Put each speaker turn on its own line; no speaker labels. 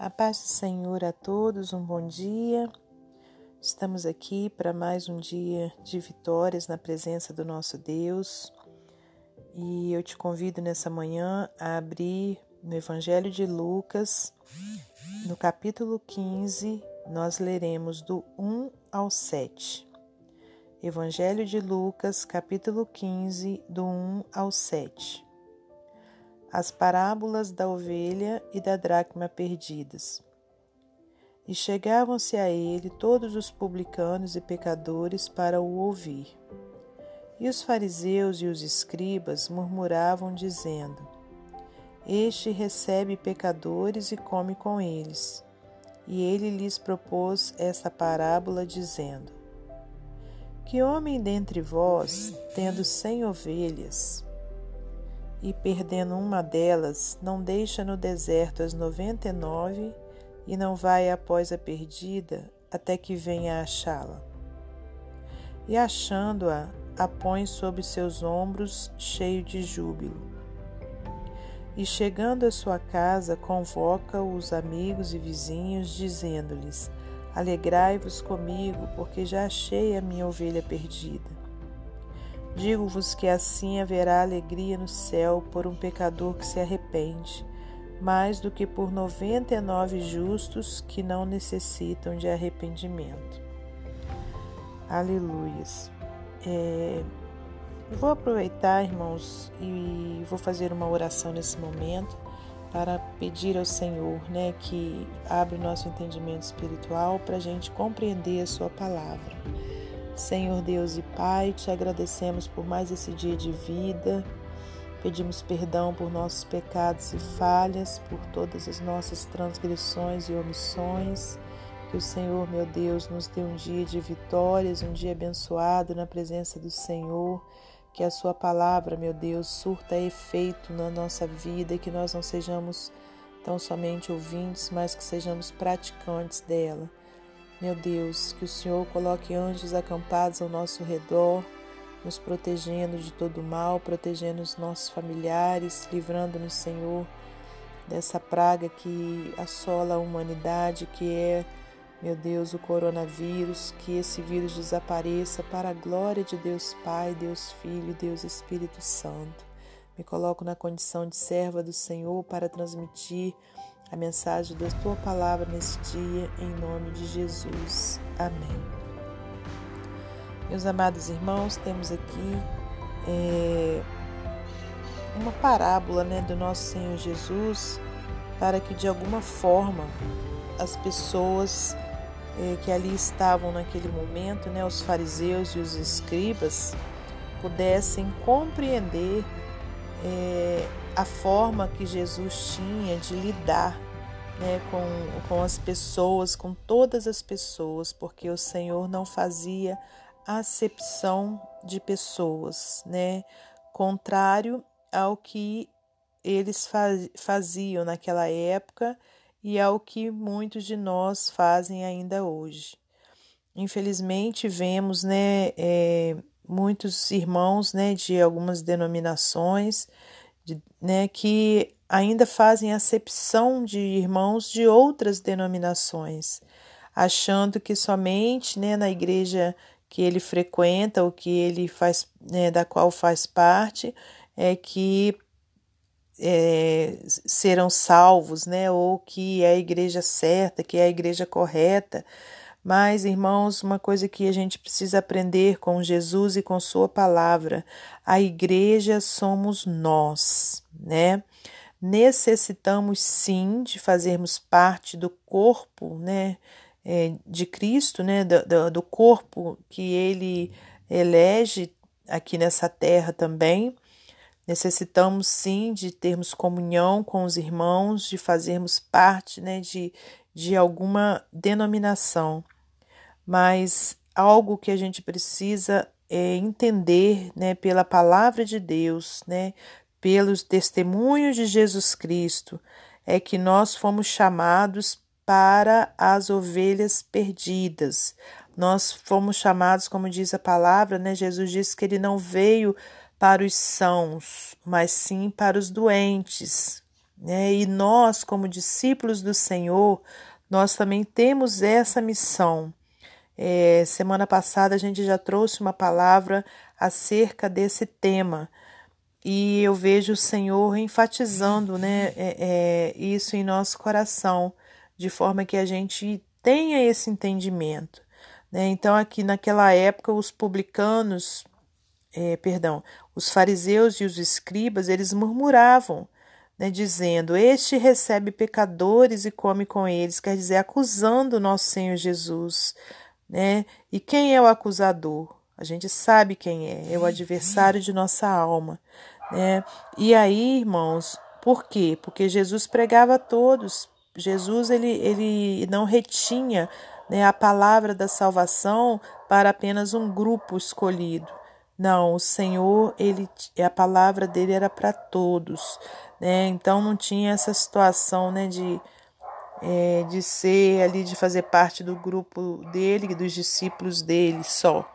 A paz do Senhor a todos, um bom dia. Estamos aqui para mais um dia de vitórias na presença do nosso Deus. E eu te convido nessa manhã a abrir no Evangelho de Lucas, no capítulo 15, nós leremos do 1 ao 7. Evangelho de Lucas, capítulo 15, do 1 ao 7 as parábolas da ovelha e da dracma perdidas. E chegavam-se a ele todos os publicanos e pecadores para o ouvir. E os fariseus e os escribas murmuravam, dizendo: Este recebe pecadores e come com eles. E ele lhes propôs esta parábola, dizendo: Que homem dentre vós, tendo cem ovelhas, e, perdendo uma delas, não deixa no deserto as noventa e nove e não vai após a perdida até que venha achá-la. E achando-a, a põe sobre seus ombros, cheio de júbilo. E chegando à sua casa, convoca os amigos e vizinhos, dizendo-lhes: Alegrai-vos comigo, porque já achei a minha ovelha perdida. Digo-vos que assim haverá alegria no céu por um pecador que se arrepende, mais do que por noventa e nove justos que não necessitam de arrependimento. Aleluias. É, vou aproveitar, irmãos, e vou fazer uma oração nesse momento para pedir ao Senhor, né, que abra o nosso entendimento espiritual para a gente compreender a Sua palavra. Senhor Deus e Pai, te agradecemos por mais esse dia de vida. Pedimos perdão por nossos pecados e falhas, por todas as nossas transgressões e omissões. Que o Senhor, meu Deus, nos dê um dia de vitórias, um dia abençoado na presença do Senhor. Que a Sua palavra, meu Deus, surta efeito na nossa vida e que nós não sejamos tão somente ouvintes, mas que sejamos praticantes dela. Meu Deus, que o Senhor coloque anjos acampados ao nosso redor, nos protegendo de todo mal, protegendo os nossos familiares, livrando-nos, Senhor, dessa praga que assola a humanidade, que é, meu Deus, o coronavírus, que esse vírus desapareça para a glória de Deus Pai, Deus Filho Deus Espírito Santo. Me coloco na condição de serva do Senhor para transmitir a mensagem da tua palavra nesse dia, em nome de Jesus. Amém. Meus amados irmãos, temos aqui é, uma parábola né, do nosso Senhor Jesus para que de alguma forma as pessoas é, que ali estavam naquele momento, né, os fariseus e os escribas, pudessem compreender é, a forma que Jesus tinha de lidar né, com, com as pessoas, com todas as pessoas, porque o Senhor não fazia acepção de pessoas, né? Contrário ao que eles faziam naquela época e ao que muitos de nós fazem ainda hoje. Infelizmente, vemos né, é, muitos irmãos né, de algumas denominações de, né, que ainda fazem acepção de irmãos de outras denominações, achando que somente né, na igreja que ele frequenta, ou que ele faz, né, da qual faz parte, é que é, serão salvos, né, ou que é a igreja certa, que é a igreja correta. Mas, irmãos, uma coisa que a gente precisa aprender com Jesus e com Sua palavra: a igreja somos nós, né? Necessitamos sim de fazermos parte do corpo, né? É, de Cristo, né? Do, do corpo que Ele elege aqui nessa terra também. Necessitamos sim de termos comunhão com os irmãos, de fazermos parte né, de, de alguma denominação, mas algo que a gente precisa é entender, né, pela palavra de Deus, né, pelos testemunhos de Jesus Cristo, é que nós fomos chamados para as ovelhas perdidas. Nós fomos chamados, como diz a palavra, né? Jesus disse que ele não veio para os sãos, mas sim para os doentes, Né? E nós, como discípulos do Senhor, nós também temos essa missão. É, semana passada a gente já trouxe uma palavra acerca desse tema e eu vejo o Senhor enfatizando né, é, é, isso em nosso coração, de forma que a gente tenha esse entendimento. Né? Então, aqui naquela época, os publicanos, é, perdão, os fariseus e os escribas, eles murmuravam, né, dizendo: Este recebe pecadores e come com eles, quer dizer, acusando o nosso Senhor Jesus. Né? E quem é o acusador? A gente sabe quem é, é o adversário de nossa alma. Né? E aí, irmãos, por quê? Porque Jesus pregava a todos. Jesus ele, ele não retinha né, a palavra da salvação para apenas um grupo escolhido. Não, o Senhor, ele, a palavra dele era para todos, né? Então não tinha essa situação, né, de é, de ser ali, de fazer parte do grupo dele, dos discípulos dele só.